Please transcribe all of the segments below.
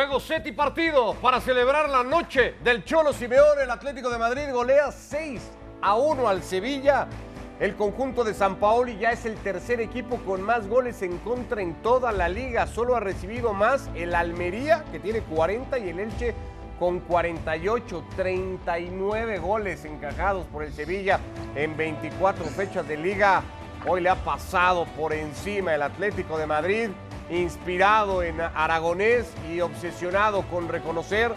Juego set y partido para celebrar la noche del Cholo Simeone. El Atlético de Madrid golea 6 a 1 al Sevilla. El conjunto de San Paoli ya es el tercer equipo con más goles en contra en toda la liga. Solo ha recibido más el Almería, que tiene 40, y el Elche con 48, 39 goles encajados por el Sevilla en 24 fechas de liga. Hoy le ha pasado por encima el Atlético de Madrid inspirado en aragonés y obsesionado con reconocer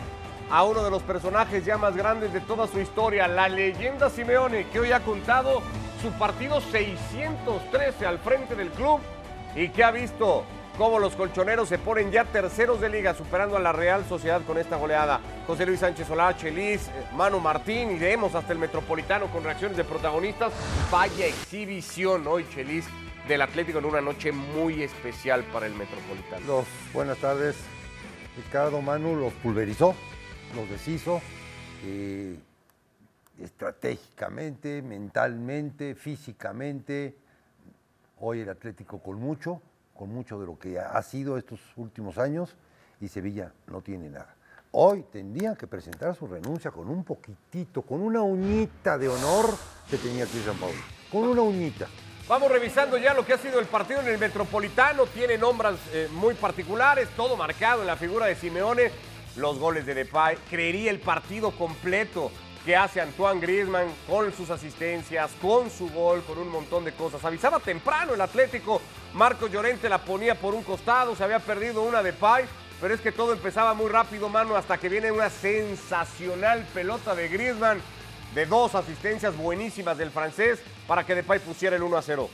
a uno de los personajes ya más grandes de toda su historia, la leyenda Simeone, que hoy ha contado su partido 613 al frente del club y que ha visto cómo los colchoneros se ponen ya terceros de liga, superando a la Real Sociedad con esta goleada. José Luis Sánchez Solá, Chelis, eh, Manu Martín y leemos hasta el Metropolitano con reacciones de protagonistas. Vaya exhibición hoy, Chelis del Atlético en una noche muy especial para el Metropolitano. Los, buenas tardes. Ricardo Manu los pulverizó, los deshizo, eh, estratégicamente, mentalmente, físicamente. Hoy el Atlético con mucho, con mucho de lo que ha sido estos últimos años y Sevilla no tiene nada. Hoy tendría que presentar su renuncia con un poquitito, con una uñita de honor que tenía aquí San Paulo. Con una uñita. Vamos revisando ya lo que ha sido el partido en el Metropolitano. Tiene nombres eh, muy particulares, todo marcado en la figura de Simeone. Los goles de Depay. Creería el partido completo que hace Antoine Griezmann con sus asistencias, con su gol, con un montón de cosas. Avisaba temprano el Atlético. Marcos Llorente la ponía por un costado, se había perdido una de Depay. Pero es que todo empezaba muy rápido, mano, hasta que viene una sensacional pelota de Griezmann de dos asistencias buenísimas del francés para que Depay pusiera el 1 a 0.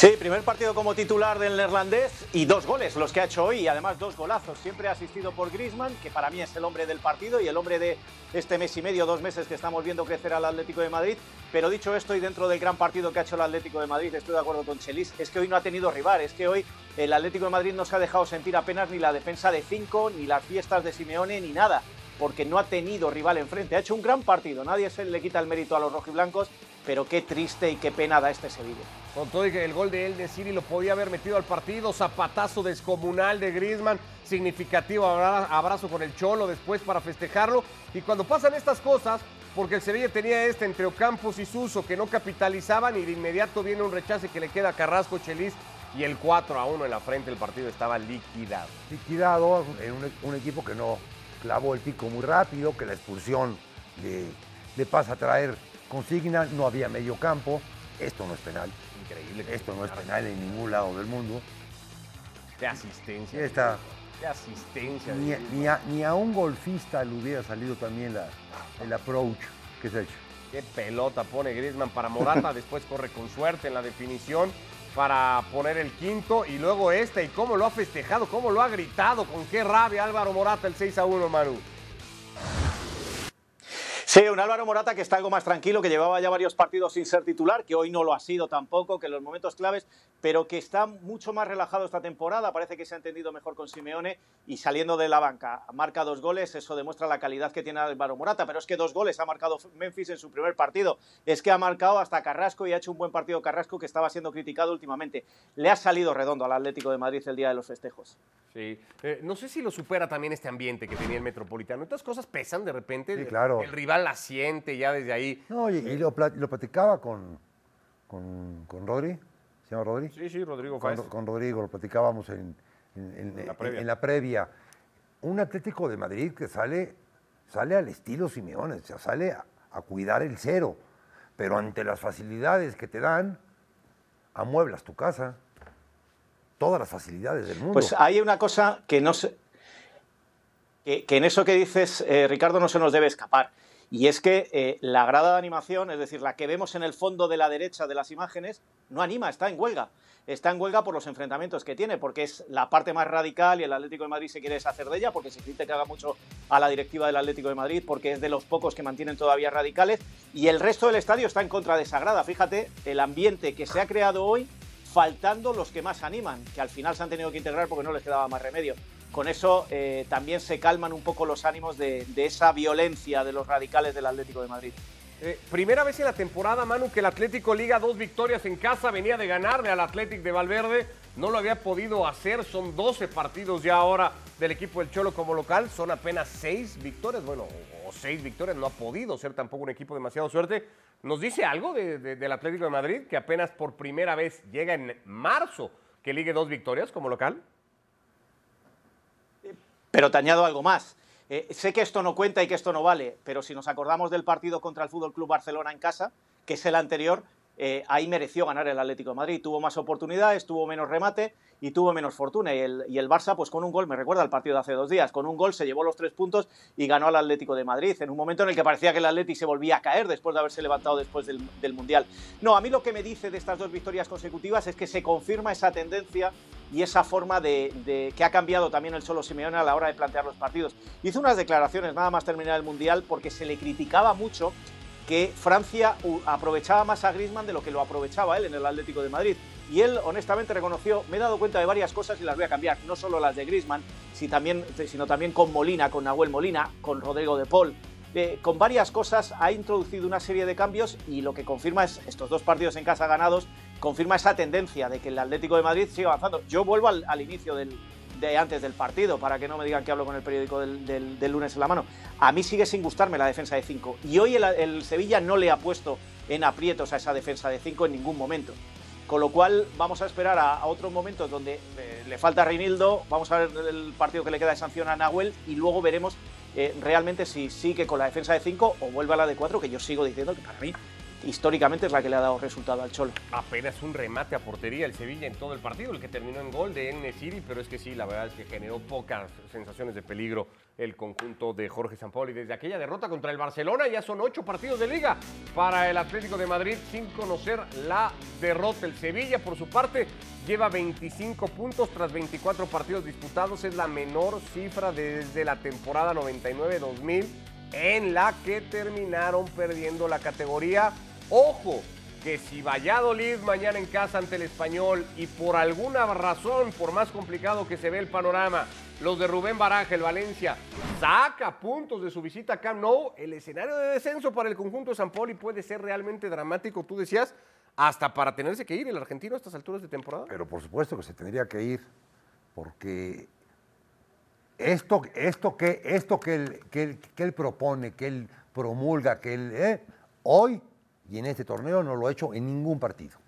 Sí, primer partido como titular del neerlandés y dos goles los que ha hecho hoy y además dos golazos. Siempre asistido por Griezmann, que para mí es el hombre del partido y el hombre de este mes y medio, dos meses que estamos viendo crecer al Atlético de Madrid. Pero dicho esto y dentro del gran partido que ha hecho el Atlético de Madrid, estoy de acuerdo con Chelis, es que hoy no ha tenido rival, es que hoy el Atlético de Madrid no se ha dejado sentir apenas ni la defensa de cinco, ni las fiestas de Simeone, ni nada porque no ha tenido rival enfrente. Ha hecho un gran partido, nadie le quita el mérito a los rojiblancos, pero qué triste y qué pena da este Sevilla. Con todo y que el gol de él de Ciri lo podía haber metido al partido, zapatazo descomunal de Griezmann, significativo abrazo con el Cholo después para festejarlo. Y cuando pasan estas cosas, porque el Sevilla tenía este entre Ocampos y Suso que no capitalizaban y de inmediato viene un rechace que le queda a Carrasco Chelis y el 4 a 1 en la frente del partido estaba liquidado. Liquidado en un equipo que no, clavó el pico muy rápido, que la expulsión le, pasa a traer consigna, no había medio campo. Esto no es penal. Increíble. Esto no es penal en ningún lado del mundo. De asistencia. Esta, de asistencia. Ni, a, un golfista le hubiera salido también la, el approach que se ha hecho. Qué pelota pone Griezmann para Morata, después corre con suerte en la definición para poner el quinto y luego este y cómo lo ha festejado, cómo lo ha gritado, con qué rabia Álvaro Morata el 6 a 1, Manu. Sí, un Álvaro Morata que está algo más tranquilo, que llevaba ya varios partidos sin ser titular, que hoy no lo ha sido tampoco, que en los momentos claves, pero que está mucho más relajado esta temporada, parece que se ha entendido mejor con Simeone y saliendo de la banca. Marca dos goles, eso demuestra la calidad que tiene Álvaro Morata, pero es que dos goles ha marcado Memphis en su primer partido, es que ha marcado hasta Carrasco y ha hecho un buen partido Carrasco que estaba siendo criticado últimamente. Le ha salido redondo al Atlético de Madrid el día de los festejos. Sí, eh, no sé si lo supera también este ambiente que tenía el Metropolitano. Estas cosas pesan de repente. Sí, claro. El rival la siente ya desde ahí. No, y, lo, platicaba con, con, con, Rodri, ¿se llama Rodri? Sí, sí, Rodrigo con, con Rodrigo, lo platicábamos en, la previa. Un Atlético de Madrid que sale, sale al estilo Simeone, o sea, sale a, cuidar el cero, pero ante las facilidades que te dan, amueblas tu casa todas las facilidades del mundo. Pues hay una cosa que no se, que, en eso que dices, eh, Ricardo, no se nos debe escapar. Y es que eh, la grada de animación, es decir, la que vemos en el fondo de la derecha de las imágenes, no anima, está en huelga. Está en huelga por los enfrentamientos que tiene, porque es la parte más radical y el Atlético de Madrid se quiere deshacer de ella, porque se haga mucho a la directiva del Atlético de Madrid, porque es de los pocos que mantienen todavía radicales, y el resto del estadio está en contra de esa grada. Fíjate, el ambiente que se ha creado hoy, faltando los que más animan, que al final se han tenido que integrar porque no les quedaba más remedio con eso eh, también se calman un poco los ánimos de, esa violencia de los radicales del Atlético de Madrid. Eh, primera vez en la temporada, Manu, que el Atlético liga dos victorias en casa. Venía de ganarle al Atlético de Valverde. No lo había podido hacer. Son 12 partidos ya ahora del equipo del Cholo como local. Son apenas seis victorias. Bueno, o seis victorias. No ha podido ser tampoco un equipo demasiado suerte. ¿Nos dice algo de- de- del Atlético de Madrid que apenas por primera vez llega en marzo que ligue dos victorias como local? Pero te algo más. Eh, sé que esto no cuenta y que esto no vale, pero si nos acordamos del partido contra el Fútbol Club Barcelona en casa, que es el anterior, eh, ahí mereció ganar el Atlético de Madrid. Tuvo más oportunidades, tuvo menos remate y tuvo menos fortuna. Y el, y el Barça, pues con un gol, me recuerda al partido de hace dos días, con un gol se llevó los tres puntos y ganó al Atlético de Madrid, en un momento en el que parecía que el Atlético se volvía a caer después de haberse levantado después del Mundial. No, a mí lo que me dice de estas dos victorias consecutivas es que se confirma esa tendencia y esa forma de, que ha cambiado también el solo Simeone a la hora de plantear los partidos. Hizo unas declaraciones nada más terminar el Mundial porque se le criticaba mucho que Francia aprovechaba más a Griezmann de lo que lo aprovechaba él en el Atlético de Madrid. Y él honestamente reconoció, me he dado cuenta de varias cosas y las voy a cambiar, no solo las de Griezmann, sino también con Molina, con Nahuel Molina, con Rodrigo de Paul. Eh, con varias cosas ha introducido una serie de cambios y lo que confirma es estos dos partidos en casa ganados, confirma esa tendencia de que el Atlético de Madrid sigue avanzando. Yo vuelvo al, inicio de antes del partido, para que no me digan que hablo con el periódico del, lunes en la mano. A mí sigue sin gustarme la defensa de 5. Y hoy el, Sevilla no le ha puesto en aprietos a esa defensa de 5 en ningún momento. Con lo cual vamos a esperar a, a otros momentos donde eh, le falta a Reinildo, vamos a ver el partido que le queda de sanción a Nahuel y luego veremos eh, realmente si sigue con la defensa de 5 o vuelve a la de 4, que yo sigo diciendo que para mí históricamente es la que le ha dado resultado al Cholo. Apenas un remate a portería el Sevilla en todo el partido, el que terminó en gol de N-Siri, pero es que sí, la verdad es que generó pocas sensaciones de peligro el conjunto de Jorge Sampaoli. Desde aquella derrota contra el Barcelona ya son ocho partidos de liga para el Atlético de Madrid sin conocer la derrota. El Sevilla, por su parte, lleva 25 puntos tras 24 partidos disputados. Es la menor cifra desde la temporada 99-2000 en la que terminaron perdiendo la categoría. Ojo, que si Valladolid mañana en casa ante el español y por alguna razón, por más complicado que se ve el panorama, los de Rubén Baraja, el Valencia, saca puntos de su visita a Camp Nou, el escenario de descenso para el conjunto de San Poli puede ser realmente dramático, tú decías, hasta para tenerse que ir el argentino a estas alturas de temporada. Pero por supuesto que se tendría que ir, porque esto, esto, que, esto que, él, que, propone, que él promulga, que él eh, hoy y en este torneo no lo ha hecho en ningún partido.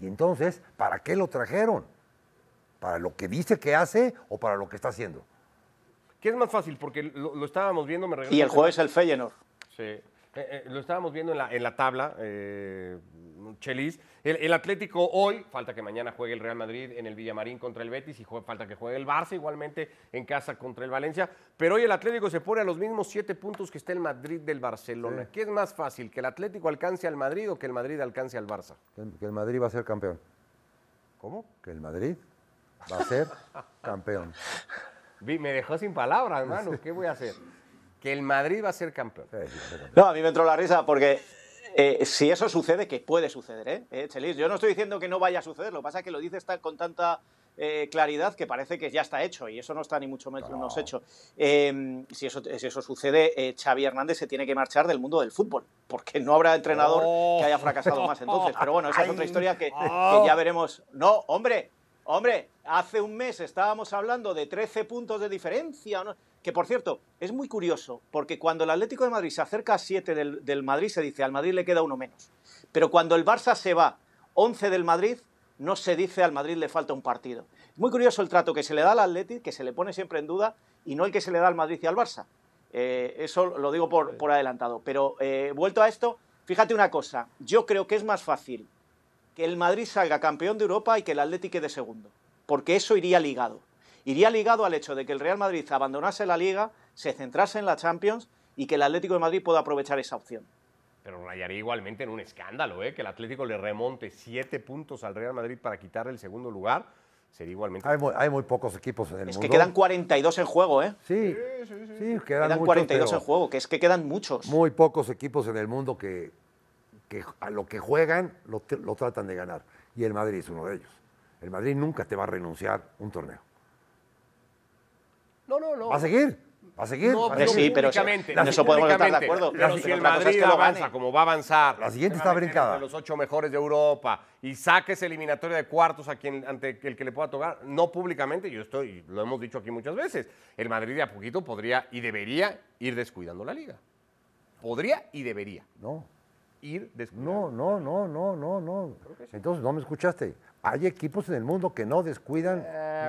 Y entonces, ¿para qué lo trajeron? ¿Para lo que dice que hace o para lo que está haciendo? ¿Qué es más fácil? Porque lo, lo estábamos viendo, me Y el jueves el Feyenoord. Sí. Eh, eh, lo estábamos viendo en la, en la tabla, eh, Chelis. El, el Atlético hoy, falta que mañana juegue el Real Madrid en el Villamarín contra el Betis y falta que juegue el Barça igualmente en casa contra el Valencia. Pero hoy el Atlético se pone a los mismos siete puntos que está el Madrid del Barcelona. ¿Qué es más fácil? ¿Que el Atlético alcance al Madrid o que el Madrid alcance al Barça? Que el- que el Madrid va a ser campeón. ¿Cómo? Que el Madrid va a ser campeón. Me dejó sin palabras, hermano. ¿Qué voy a hacer? Que el Madrid va a ser campeón. No, a mí me entró la risa porque eh, si eso sucede, que puede suceder, ¿eh? Eh, Chelis, yo no estoy diciendo que no vaya a suceder, lo que pasa es que lo dices con tanta eh, claridad que parece que ya está hecho y eso no está ni mucho menos hecho. Eh, si, eso, si eso sucede, Xavi Hernández se tiene que marchar del mundo del fútbol porque no habrá entrenador que haya fracasado más entonces. Pero bueno, esa es otra historia que, que ya veremos. No, hombre, hombre, hace un mes estábamos hablando de 13 puntos de diferencia. ¿no? Que por cierto, es muy curioso, porque cuando el Atlético de Madrid se acerca a 7 del, Madrid, se dice al Madrid le queda uno menos. Pero cuando el Barça se va 11 del Madrid, no se dice al Madrid le falta un partido. Muy curioso el trato que se le da al Atlético, que se le pone siempre en duda, y no el que se le da al Madrid y al Barça. Eh, eso lo digo por, por adelantado. Pero eh, vuelto a esto, fíjate una cosa, yo creo que es más fácil que el Madrid salga campeón de Europa y que el Atlético quede segundo, porque eso iría ligado. Iría ligado al hecho de que el Real Madrid abandonase la liga, se centrase en la Champions y que el Atlético de Madrid pueda aprovechar esa opción. Pero rayaría igualmente en un escándalo, ¿eh? Que el Atlético le remonte siete puntos al Real Madrid para quitarle el segundo lugar. Sería igualmente. Hay muy, hay muy pocos equipos en el Es mundo. que quedan 42 en juego, ¿eh? Sí, sí, quedan, Quedan muchos, 42 pero en juego, que es que quedan muchos. Muy pocos equipos en el mundo que, que a lo que juegan lo, tratan de ganar. Y el Madrid es uno de ellos. El Madrid nunca te va a renunciar un torneo. No, no, no. Va a seguir, a seguir. No, pero sí, pero públicamente, en eso podemos estar de acuerdo. Pero Pero si el cosa es Madrid que lo avanza gane. como va a avanzar, La siguiente está va brincada. entre los ocho mejores de Europa y saque esa eliminatoria de cuartos a quien ante el que le pueda tocar, no públicamente, yo estoy, lo hemos dicho aquí muchas veces, el Madrid de a poquito podría y debería ir descuidando la liga. Podría y debería No, ir descuidando. no, no, no, no, no, no. Entonces no me escuchaste. Hay equipos en el mundo que no descuidan.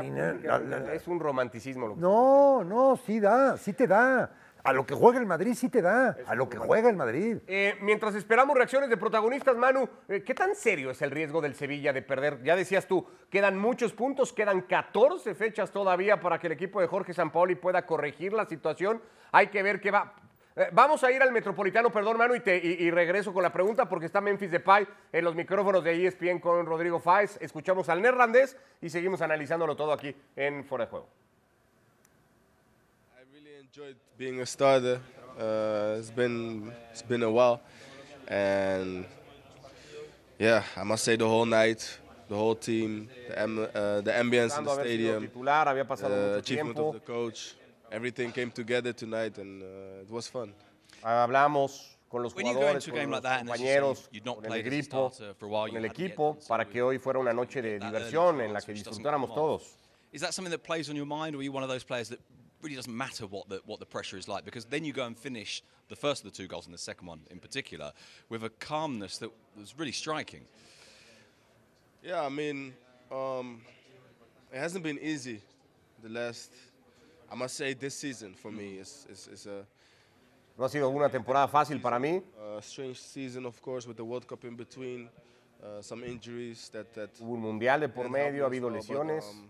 ni la- la- la- Es un romanticismo lo que No, no, sí da, sí te da. A lo que juega el Madrid sí te da. A lo que juega el Madrid. Eh, mientras esperamos reacciones de protagonistas, Manu, eh, ¿qué tan serio es el riesgo del Sevilla de perder? Ya decías tú, quedan muchos puntos, quedan 14 fechas todavía para que el equipo de Jorge Sampaoli pueda corregir la situación. Hay que ver qué va. Eh, vamos a ir al Metropolitano, perdón, Manu, y, te- y- y regreso con la pregunta porque está Memphis Depay en los micrófonos de ESPN con Rodrigo Fáez. Escuchamos al neerlandés y seguimos analizándolo todo aquí en Fuera de Juego. I really enjoyed being a starter. Uh, it's been it's been a while, and yeah, I must say the whole night, the whole team, the am, uh, the ambience in the stadium, titular, había pasado the mucho achievement tiempo. of the coach, everything came together tonight, and uh, it was fun. Hablamos con los When you go jugadores, into a con game los like that and as you say, compañeros, you've not con el played equipo, for a while, con you el equipo, so para que hoy fuera una noche de that diversión en la que which doesn't disfrutáramos todos. Is that something that plays on your mind, or are you one of those players that really doesn't matter what the what the pressure is like? Because then you go and finish the first of the two goals and the second one in particular with a calmness that was really striking. Yeah, I mean, um, it hasn't been easy. The last, I must say, this season for me is is, is a No ha sido una temporada fácil para mí. a strange season, of course, with the World Cup in between, uh, some injuries that that Hubo un mundial de por medio, ha habido as but, lesiones. um,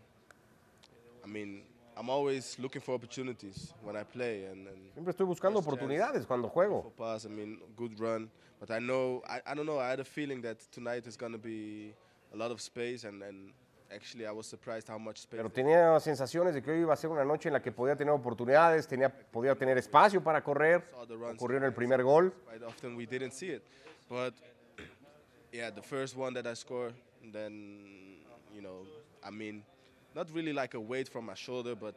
I mean, I'm always looking for opportunities when I play, and, and Siempre estoy buscando oportunidades cuando for juego. pass. I mean, good run, but I know I, I don't know. I had a feeling that tonight is gonna be a lot of space, and, and actually I was surprised how much space. Pero tenía sensaciones de que hoy iba a ser una noche en la que podía tener oportunidades, tenía, podía tener espacio para correr. saw the runs Ocurrió en el primer gol. Quite often we didn't see it, but yeah, the first one that I scored, then you know, I mean, not really like a weight from my shoulder, but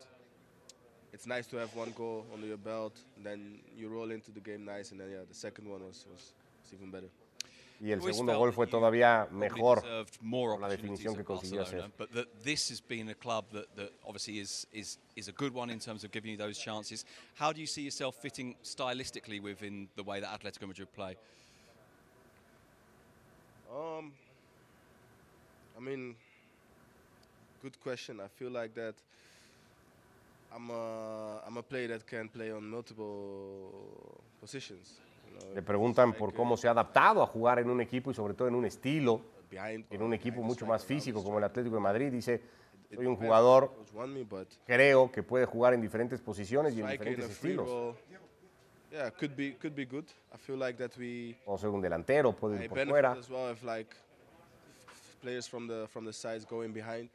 it's nice to have one goal under your belt. And then you roll into the game nice, and then yeah, the second one was was, was even better. Y el Always segundo felt gol that fue todavía mejor. deserved more por la opportunities definición que consiguió hacer. But that this has been a club that, that obviously is, is, is a good one in terms of giving you those chances. How do you see yourself fitting stylistically within the way that Atletico Madrid play? Um, I mean, good question. I feel like that I'm a I'm a player that can play on multiple positions. Le preguntan por cómo se ha adaptado a jugar en un equipo y sobre todo en un estilo, en un equipo mucho más físico como el Atlético de Madrid. Dice, soy un jugador, creo que puede jugar en diferentes posiciones y en diferentes estilos. role, yeah, could be could be good. I feel like that we O ser un delantero, puede ir por fuera. as well if like f- players from the from the sides going behind,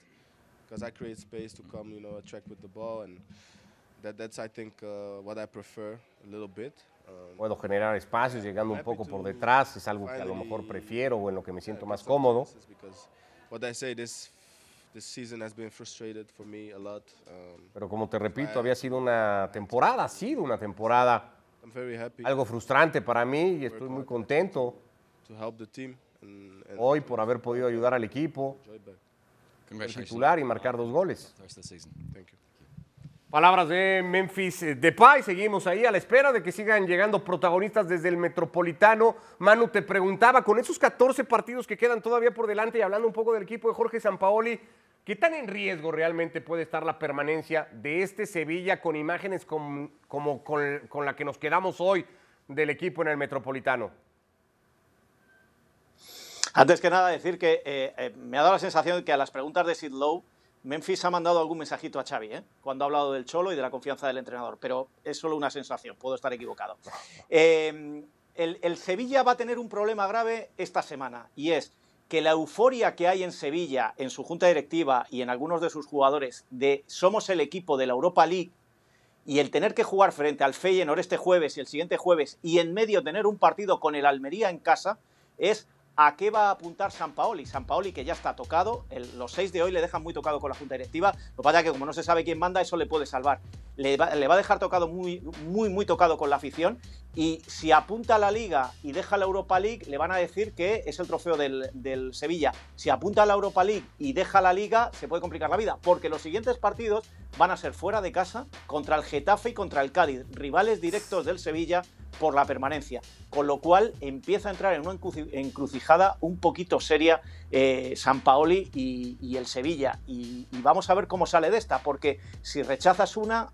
because I create space to come, you know, attract with the ball, and that that's I think uh, what I prefer a little bit. Um, Puedo generar espacios llegando un poco por detrás, es algo que a lo mejor prefiero o en lo que me siento más cómodo. chances Because what I say this this season has been frustrated for me a lot. Pero como te repito, había sido una temporada, ha sido una temporada I'm very happy algo frustrante para mí y estoy muy contento to help the team and, and hoy por haber podido ayudar al equipo, titular y marcar dos goles. Palabras de Memphis Depay, seguimos ahí a la espera de que sigan llegando protagonistas desde el Metropolitano. Manu, te preguntaba, con esos 14 partidos que quedan todavía por delante y hablando un poco del equipo de Jorge Sampaoli, ¿qué tan en riesgo realmente puede estar la permanencia de este Sevilla con imágenes com- como con, con la que nos quedamos hoy del equipo en el Metropolitano? Antes que nada, decir que eh, eh, me ha dado la sensación de que a las preguntas de Sid Lowe, Memphis ha mandado algún mensajito a Xavi, ¿eh? cuando ha hablado del Cholo y de la confianza del entrenador, pero es solo una sensación, puedo estar equivocado. Eh, el, el Sevilla va a tener un problema grave esta semana, y es que la euforia que hay en Sevilla, en su junta directiva y en algunos de sus jugadores, de somos el equipo de la Europa League, y el tener que jugar frente al Feyenoord este jueves y el siguiente jueves, y en medio tener un partido con el Almería en casa, es a qué va a apuntar San Paoli. San Paoli que ya está tocado, los seis de hoy le dejan muy tocado con la junta directiva, lo que pasa es que como no se sabe quién manda, eso le puede salvar. le va, le va a dejar tocado muy, muy, muy tocado con la afición. Y si apunta a la Liga y deja la Europa League, le van a decir que es el trofeo del, del Sevilla. Si apunta a la Europa League y deja la Liga, se puede complicar la vida, porque los siguientes partidos van a ser fuera de casa contra el Getafe y contra el Cádiz, rivales directos del Sevilla por la permanencia. Con lo cual empieza a entrar en una encrucijada un poquito seria eh, San Paoli y, el Sevilla. Y, vamos a ver cómo sale de esta, porque si rechazas una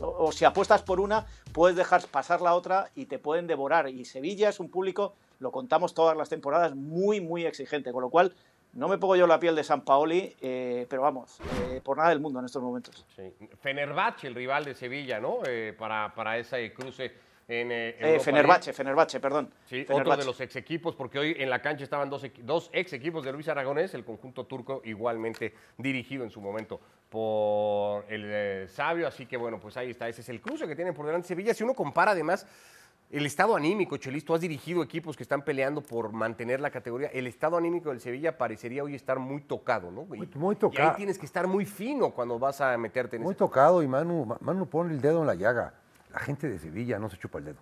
o, o si apuestas por una, puedes dejar pasar la otra y te pueden devorar. Y Sevilla es un público, lo contamos todas las temporadas, muy, muy exigente. Con lo cual no me pongo yo la piel de San Paoli, eh, pero vamos, eh, por nada del mundo en estos momentos. Sí. Fenerbahce, el rival de Sevilla, ¿no? Eh, para, para ese cruce en eh, Fenerbahce, Fenerbahce, perdón. Sí, Fenerbahce. otro de los ex equipos, porque hoy en la cancha estaban dos, dos ex equipos de Luis Aragonés, el conjunto turco igualmente dirigido en su momento por el sabio, así que bueno, pues ahí está, ese es el cruce que tienen por delante Sevilla. Si uno compara además el estado anímico, Chelis, tú has dirigido equipos que están peleando por mantener la categoría. El estado anímico del Sevilla parecería hoy estar muy tocado, ¿no? Muy, muy tocado. Y ahí tienes que estar muy fino cuando vas a meterte en Muy ese- tocado y Manu, Manu pone el dedo en la llaga. La gente de Sevilla no se chupa el dedo.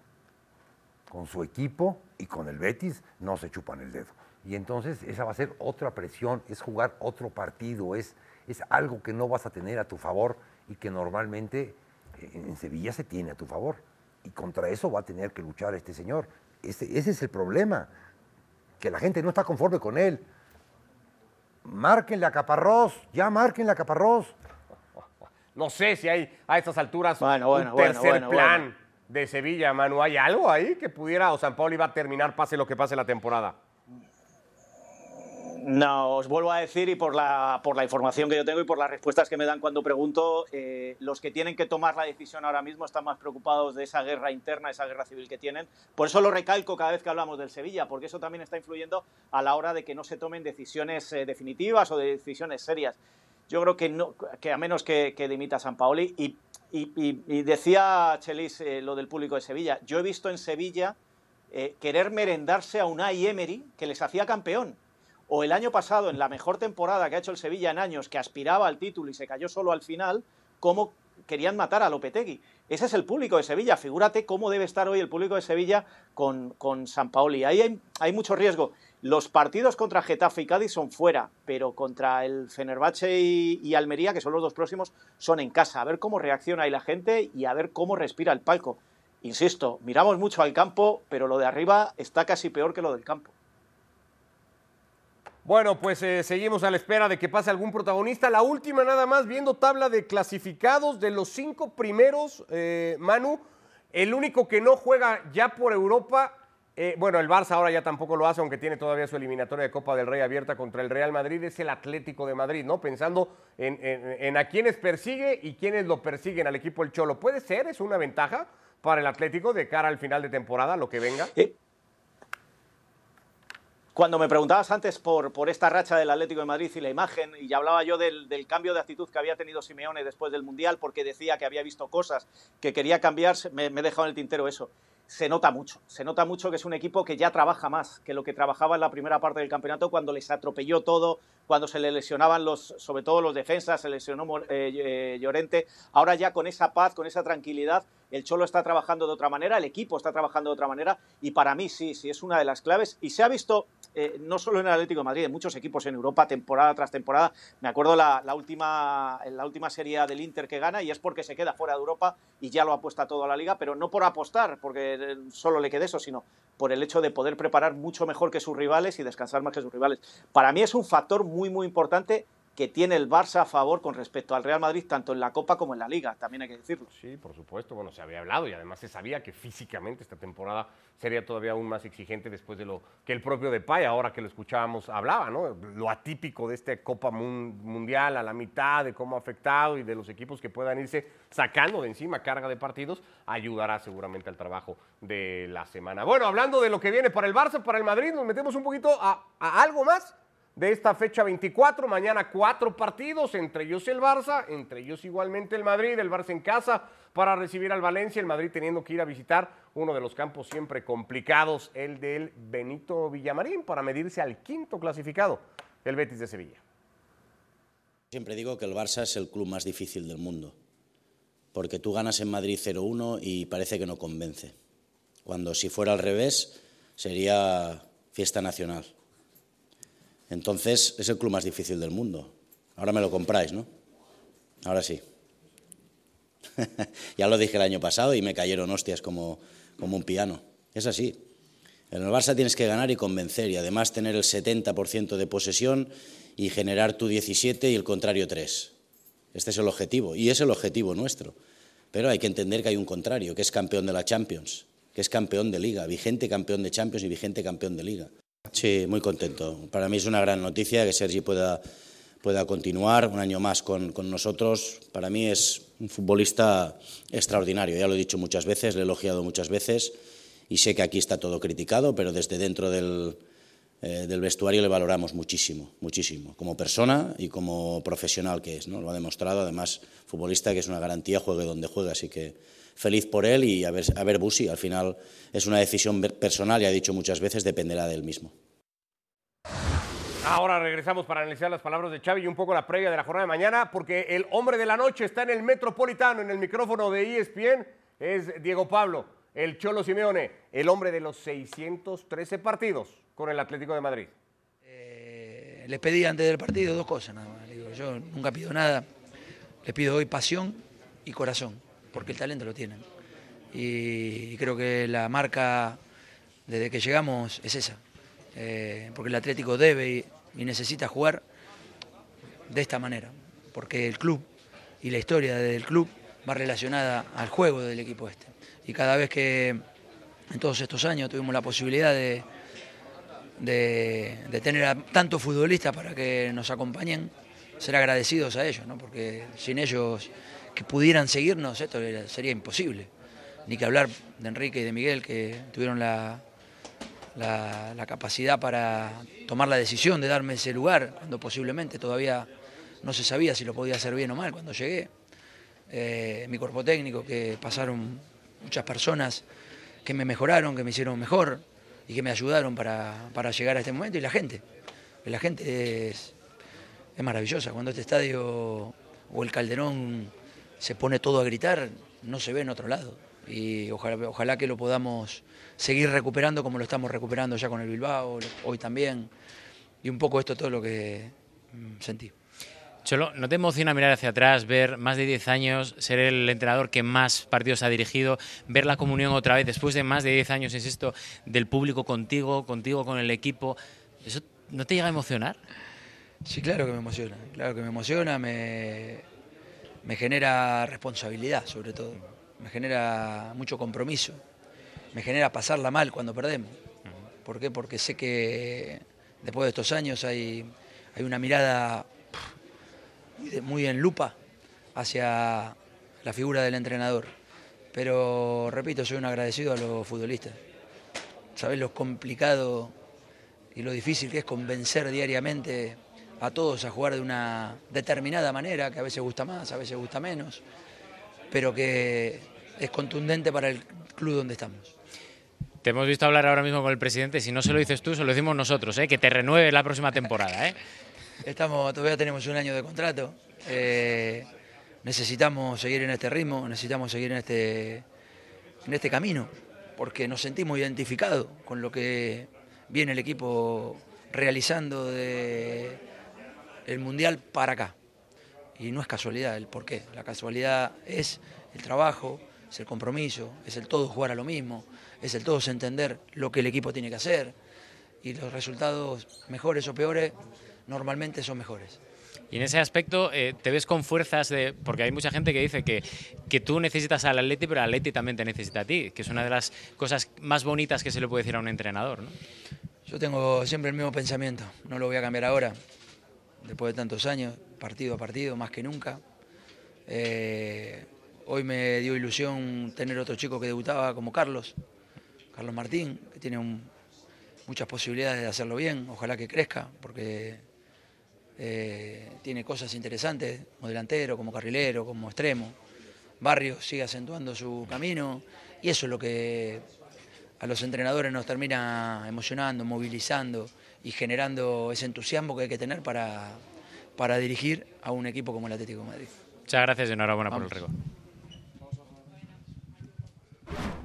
Con su equipo y con el Betis no se chupan el dedo. Y entonces esa va a ser otra presión, es jugar otro partido, es, es algo que no vas a tener a tu favor y que normalmente eh, en Sevilla se tiene a tu favor. Y contra eso va a tener que luchar este señor. Ese, ese es el problema, que la gente no está conforme con él. Márquenle a Caparrós, ya márquenle a Caparrós. No sé si hay a estas alturas Bueno, bueno, un bueno, tercer bueno, plan bueno. de Sevilla, Manu. ¿Hay algo ahí que pudiera o San Paulo iba a terminar pase lo que pase la temporada? No, os vuelvo a decir, y por la, por la información que yo tengo y por las respuestas que me dan cuando pregunto, eh, los que tienen que tomar la decisión ahora mismo están más preocupados de esa guerra interna, esa guerra civil que tienen. Por eso lo recalco cada vez que hablamos del Sevilla, porque eso también está influyendo a la hora de que no se tomen decisiones eh, definitivas o de decisiones serias. Yo creo que, no, que a menos que, que dimita San Paoli. Y, y- y- decía Chelis eh, lo del público de Sevilla. Yo he visto en Sevilla querer merendarse a Unai Emery, que les hacía campeón. O el año pasado, en la mejor temporada que ha hecho el Sevilla en años, que aspiraba al título y se cayó solo al final, cómo querían matar a Lopetegui. Ese es el público de Sevilla. Figúrate cómo debe estar hoy el público de Sevilla con, con San Paoli. Ahí hay, mucho riesgo. Los partidos contra Getafe y Cádiz son fuera, pero contra el Fenerbahce y, y Almería, que son los dos próximos, son en casa. A ver cómo reacciona ahí la gente y a ver cómo respira el palco. Insisto, miramos mucho al campo, pero lo de arriba está casi peor que lo del campo. Bueno, pues eh, seguimos a la espera de que pase algún protagonista. La última nada más, viendo tabla de clasificados de los cinco primeros, eh, Manu, el único que no juega ya por Europa, eh, bueno, el Barça ahora ya tampoco lo hace, aunque tiene todavía su eliminatoria de Copa del Rey abierta contra el Real Madrid, es el Atlético de Madrid, ¿no? Pensando en, en- a quienes persigue y quienes lo persiguen al equipo El Cholo. ¿Puede ser? ¿Es una ventaja para el Atlético de cara al final de temporada, lo que venga? Cuando me preguntabas antes por, por esta racha del Atlético de Madrid y la imagen, y ya hablaba yo del, del cambio de actitud que había tenido Simeone después del Mundial, porque decía que había visto cosas que quería cambiar, me, me he dejado en el tintero eso. Se nota mucho, se nota mucho que es un equipo que ya trabaja más que lo que trabajaba en la primera parte del campeonato cuando les atropelló todo, cuando se le lesionaban los, sobre todo los defensas, se lesionó eh, eh, Llorente. Ahora ya con esa paz, con esa tranquilidad, el Cholo está trabajando de otra manera, el equipo está trabajando de otra manera y para mí sí, sí es una de las claves y se ha visto eh, no solo en el Atlético de Madrid, en muchos equipos en Europa, temporada tras temporada. Me acuerdo la, última, la última serie del Inter que gana y es porque se queda fuera de Europa y ya lo apuesta todo a la liga, pero no por apostar, porque eh, solo le quede eso, sino por el hecho de poder preparar mucho mejor que sus rivales y descansar más que sus rivales. Para mí es un factor muy, muy importante que tiene el Barça a favor con respecto al Real Madrid, tanto en la Copa como en la Liga, también hay que decirlo. Sí, por supuesto. Bueno, se había hablado y además se sabía que físicamente esta temporada sería todavía aún más exigente después de lo que el propio Depay, ahora que lo escuchábamos, hablaba, ¿no? Lo atípico de esta Copa Mun- Mundial a la mitad, de cómo ha afectado y de los equipos que puedan irse sacando de encima carga de partidos, ayudará seguramente al trabajo de la semana. Bueno, hablando de lo que viene para el Barça, para el Madrid, nos metemos un poquito a algo más de esta fecha 24. Mañana cuatro partidos, entre ellos el Barça, entre ellos igualmente el Madrid, el Barça en casa para recibir al Valencia, el Madrid teniendo que ir a visitar uno de los campos siempre complicados, el del Benito Villamarín, para medirse al quinto clasificado, el Betis de Sevilla. Siempre digo que el Barça es el club más difícil del mundo. porque tú ganas en Madrid 0-1 y parece que no convence. Cuando si fuera al revés sería fiesta nacional. Entonces es el club más difícil del mundo. Ahora me lo compráis, ¿no? Ahora sí. ya lo dije el año pasado y me cayeron hostias como, como un piano. Es así. En el Barça tienes que ganar y convencer y además tener el 70% de posesión y generar tu 17 y el contrario 3. Este es el objetivo y es el objetivo nuestro. Pero hay que entender que hay un contrario, que es campeón de la Champions, que es campeón de liga, vigente campeón de Champions y vigente campeón de liga. Sí, muy contento. Para mí es una gran noticia que Sergi pueda, pueda continuar un año más con, con nosotros. Para mí es un futbolista extraordinario, ya lo he dicho muchas veces, le he elogiado muchas veces y sé que aquí está todo criticado, pero desde dentro del, eh, del vestuario le valoramos muchísimo, muchísimo, como persona y como profesional que es, ¿no? Lo ha demostrado, además, futbolista que es una garantía, juegue donde juegue, así que feliz por él y a ver, a ver Busi, al final es una decisión personal, y ha dicho muchas veces, dependerá de él mismo. Ahora regresamos para analizar las palabras de Xavi y un poco la previa de la jornada de mañana, porque el hombre de la noche está en el Metropolitano, en el micrófono de ESPN, es Diego Pablo, el Cholo Simeone, el hombre de los 613 partidos con el Atlético de Madrid. Eh, les pedí antes del partido dos cosas nada más. Digo, yo nunca pido nada, les pido hoy pasión y corazón, porque el talento lo tienen. Y, creo que la marca desde que llegamos es esa, eh, porque el Atlético debe y, necesita jugar de esta manera, porque el club y la historia del club va relacionada al juego del equipo este. Y cada vez que en todos estos años tuvimos la posibilidad de, de, tener a tantos futbolistas para que nos acompañen, ser agradecidos a ellos, ¿no? porque sin ellos que pudieran seguirnos esto sería imposible. Ni que hablar de Enrique y de Miguel que tuvieron la, la, capacidad para tomar la decisión de darme ese lugar, cuando posiblemente todavía no se sabía si lo podía hacer bien o mal cuando llegué. Eh, mi cuerpo técnico, que pasaron muchas personas que me mejoraron, que me hicieron mejor, y que me ayudaron para, llegar a este momento y la gente. La gente es, es maravillosa. Cuando este estadio o el Calderón se pone todo a gritar, no se ve en otro lado. Y ojalá, ojalá que lo podamos seguir recuperando como lo estamos recuperando ya con el Bilbao, hoy también. Y un poco esto todo lo que mm, sentí. Cholo, ¿no te emociona mirar hacia atrás, ver más de 10 años, ser el entrenador que más partidos ha dirigido, ver la comunión otra vez después de más de 10 años, es esto, del público contigo, contigo con el equipo? ¿Eso no te llega a emocionar? Sí, claro que me emociona, claro que me emociona, me, me genera responsabilidad sobre todo, me genera mucho compromiso, me genera pasarla mal cuando perdemos. ¿Por qué? Porque sé que después de estos años hay, hay una mirada muy en lupa hacia la figura del entrenador. Pero, repito, soy un agradecido a los futbolistas. Sabes lo complicado y lo difícil que es convencer diariamente a todos a jugar de una determinada manera, que a veces gusta más, a veces gusta menos, pero que es contundente para el club donde estamos. Te hemos visto hablar ahora mismo con el presidente, si no se lo dices tú, se lo decimos nosotros, ¿eh? que te renueve la próxima temporada. ¿eh? Estamos, todavía tenemos un año de contrato. Eh, necesitamos seguir en este ritmo, necesitamos seguir en este, en este camino, porque nos sentimos identificados con lo que viene el equipo realizando de el Mundial para acá. Y no es casualidad el por qué. La casualidad es el trabajo, es el compromiso, es el todos jugar a lo mismo, es el todos entender lo que el equipo tiene que hacer. Y los resultados mejores o peores normalmente son mejores. Y en ese aspecto, eh, ¿te ves con fuerzas de.? Porque hay mucha gente que dice que, que tú necesitas al Atleti, pero el Atleti también te necesita a ti, que es una de las cosas más bonitas que se le puede decir a un entrenador. ¿no? Yo tengo siempre el mismo pensamiento, no lo voy a cambiar ahora, después de tantos años, partido a partido, más que nunca. Eh, hoy me dio ilusión tener otro chico que debutaba como Carlos, Carlos Martín, que tiene muchas posibilidades de hacerlo bien, ojalá que crezca, porque eh, tiene cosas interesantes, como delantero, como carrilero, como extremo. Barrio sigue acentuando su camino y eso es lo que a los entrenadores nos termina emocionando, movilizando y generando ese entusiasmo que hay que tener para, para dirigir a un equipo como el Atlético de Madrid. Muchas gracias y enhorabuena por el récord.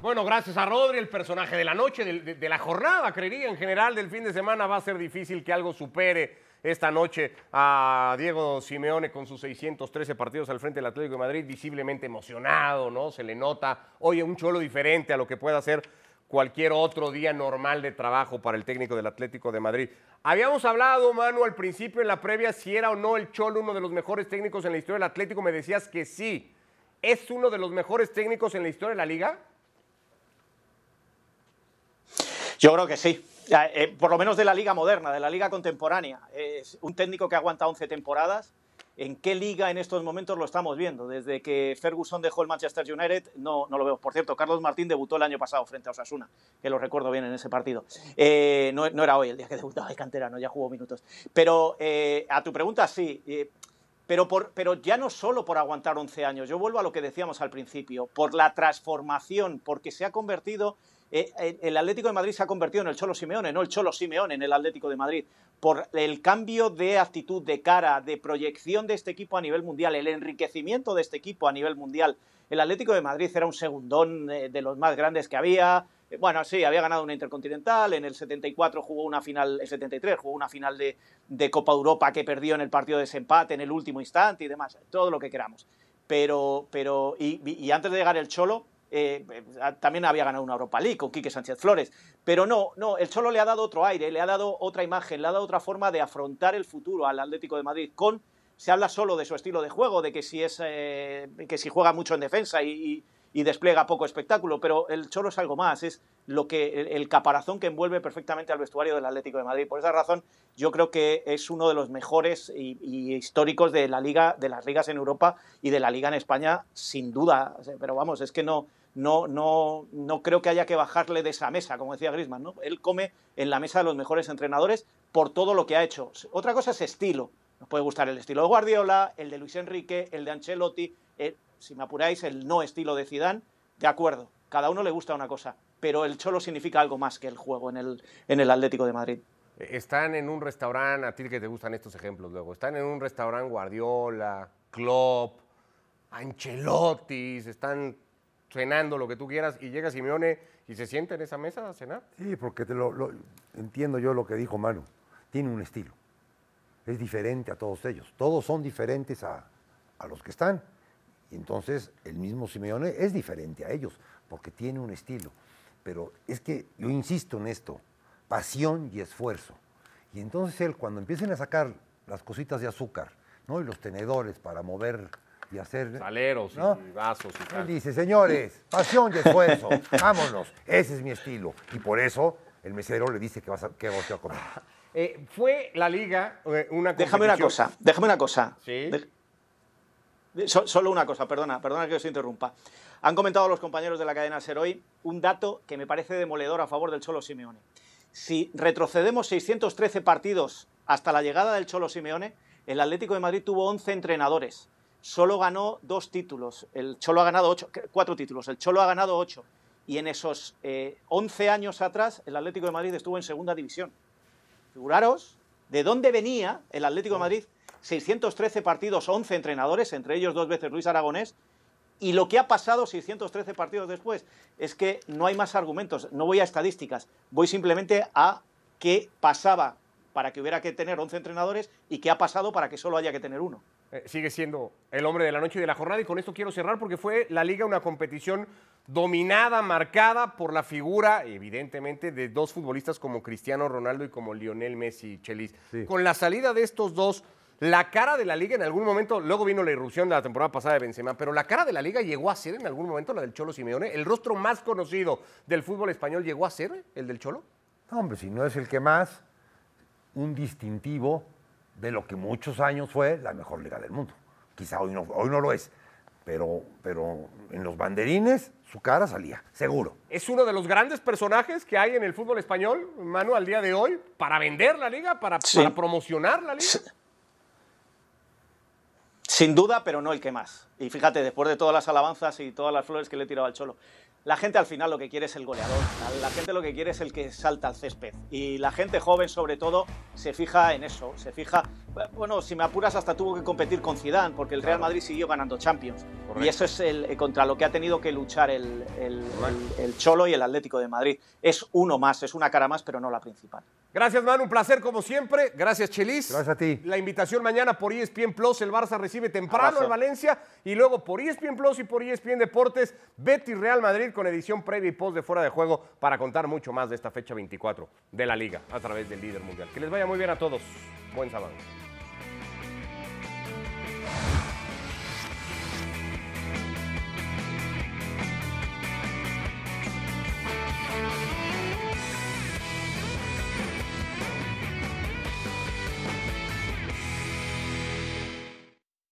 Bueno, gracias a Rodri, el personaje de la noche, de, de- de la jornada, creería en general, del fin de semana va a ser difícil que algo supere esta noche a Diego Simeone con sus 613 partidos al frente del Atlético de Madrid, visiblemente emocionado, ¿no? Se le nota, oye, un cholo diferente a lo que pueda ser cualquier otro día normal de trabajo para el técnico del Atlético de Madrid. Habíamos hablado, Manu, al principio en la previa si era o no el Cholo uno de los mejores técnicos en la historia del Atlético, me decías que sí. ¿Es uno de los mejores técnicos en la historia de la liga? Yo creo que sí. Ya, eh, por lo menos de la liga moderna, de la liga contemporánea. Es un técnico que aguanta 11 temporadas. ¿En qué liga en estos momentos lo estamos viendo? Desde que Ferguson dejó el Manchester United, no, no lo veo. Por cierto, Carlos Martín debutó el año pasado frente a Osasuna, que lo recuerdo bien en ese partido. Eh, no, era hoy el día que debutaba el canterano, ya jugó minutos. Pero eh, a tu pregunta, sí. eh, pero, por, pero ya no solo por aguantar 11 años, yo vuelvo a lo que decíamos al principio, por la transformación, porque se ha convertido, eh, eh, el Atlético de Madrid se ha convertido en el Cholo Simeone, no el Cholo Simeone en el Atlético de Madrid, por el cambio de actitud, de cara, de proyección de este equipo a nivel mundial, el enriquecimiento de este equipo a nivel mundial. El Atlético de Madrid era un segundón eh, de los más grandes que había. Bueno, sí, había ganado una Intercontinental, en el 74 jugó una final, el 73 jugó una final de, Copa Europa que perdió en el partido de desempate en el último instante y demás, todo lo que queramos. Pero, pero y antes de llegar el Cholo, eh, eh, también había ganado una Europa League con Quique Sánchez Flores. Pero no, no, el Cholo le ha dado otro aire, le ha dado otra imagen, le ha dado otra forma de afrontar el futuro al Atlético de Madrid. Con, se habla solo de su estilo de juego, de que si, es, eh, que si juega mucho en defensa y, y- despliega poco espectáculo, pero el Cholo es algo más, es lo que el, caparazón que envuelve perfectamente al vestuario del Atlético de Madrid. Por esa razón, yo creo que es uno de los mejores y, históricos de la liga, de las ligas en Europa y de la liga en España, sin duda. Pero vamos, es que no, no, no, no creo que haya que bajarle de esa mesa, como decía Griezmann, ¿no? Él come en la mesa de los mejores entrenadores por todo lo que ha hecho. Otra cosa es estilo. Nos puede gustar el estilo de Guardiola, el de Luis Enrique, el de Ancelotti, el- si me apuráis, el no estilo de Zidane. De acuerdo, cada uno le gusta una cosa, pero el cholo significa algo más que el juego en el, en el Atlético de Madrid. Están en un restaurante, a ti que te gustan estos ejemplos luego, están en un restaurante Guardiola, Klopp, Ancelotti, están cenando lo que tú quieras y llega Simeone y se sienta en esa mesa a cenar. Sí, porque te lo, lo- entiendo yo lo que dijo Manu. Tiene un estilo. Es diferente a todos ellos. Todos son diferentes a, a los que están. Y entonces el mismo Simeone es diferente a ellos, porque tiene un estilo. Pero es que yo insisto en esto, pasión y esfuerzo. Y entonces él, cuando empiecen a sacar las cositas de azúcar, ¿no? Y los tenedores para mover y hacer... Saleros y ¿no? vasos y Él tal. dice, señores, pasión y esfuerzo, vámonos, ese es mi estilo. Y por eso el mesero le dice que vas a, que vas a comer. Eh, fue la liga eh, una Déjame una competición- cosa, déjame una cosa. Sí. De- so- solo una cosa, perdona, perdona que os interrumpa. Han comentado los compañeros de la cadena Ser hoy un dato que me parece demoledor a favor del Cholo Simeone. Si retrocedemos 613 partidos hasta la llegada del Cholo Simeone, el Atlético de Madrid tuvo 11 entrenadores. Solo ganó dos títulos. El Cholo ha ganado ocho, cuatro títulos. El Cholo ha ganado ocho. Y en esos eh, 11 años atrás, el Atlético de Madrid estuvo en segunda división. Figuraros de dónde venía el Atlético de Madrid, 613 partidos, 11 entrenadores, entre ellos dos veces Luis Aragonés, y lo que ha pasado 613 partidos después es que no hay más argumentos, no voy a estadísticas, voy simplemente a qué pasaba para que hubiera que tener 11 entrenadores y qué ha pasado para que solo haya que tener uno. Eh, sigue siendo el hombre de la noche y de la jornada y con esto quiero cerrar porque fue la liga una competición dominada, marcada por la figura, evidentemente, de dos futbolistas como Cristiano Ronaldo y como Lionel Messi Chelis. Sí. Con la salida de estos dos, la cara de la liga en algún momento, luego vino la irrupción de la temporada pasada de Benzema, pero la cara de la liga llegó a ser en algún momento la del Cholo Simeone. El rostro más conocido del fútbol español llegó a ser el del Cholo. No, hombre, si no es el que más, un distintivo de lo que muchos años fue la mejor liga del mundo. Quizá hoy no, hoy no lo es, pero, pero en los banderines su cara salía, seguro. Es uno de los grandes personajes que hay en el fútbol español, Manu, al día de hoy, para vender la liga, para, Sí. para promocionar la liga. Sin duda, pero no el que más. Y fíjate, después de todas las alabanzas y todas las flores que le he tirado al Cholo, la gente al final lo que quiere es el goleador. La, gente lo que quiere es el que salta al césped. Y la gente joven, sobre todo, se fija en eso. Se fija bueno, si me apuras, hasta tuvo que competir con Zidane, porque el Real Madrid siguió ganando Champions. Y eso es el, eh, contra lo que ha tenido que luchar el, el, el, Cholo y el Atlético de Madrid. Es uno más, es una cara más, pero no la principal. Gracias, Manu. Un placer como siempre. Gracias, Chelis. Gracias a ti. La invitación mañana por ESPN Plus. El Barça recibe temprano en Valencia. Y luego por ESPN Plus y por ESPN Deportes, Betis Real Madrid con edición previa y post de fuera de juego para contar mucho más de esta fecha 24 de la liga a través del líder mundial. Que les vaya muy bien a todos. Buen sábado.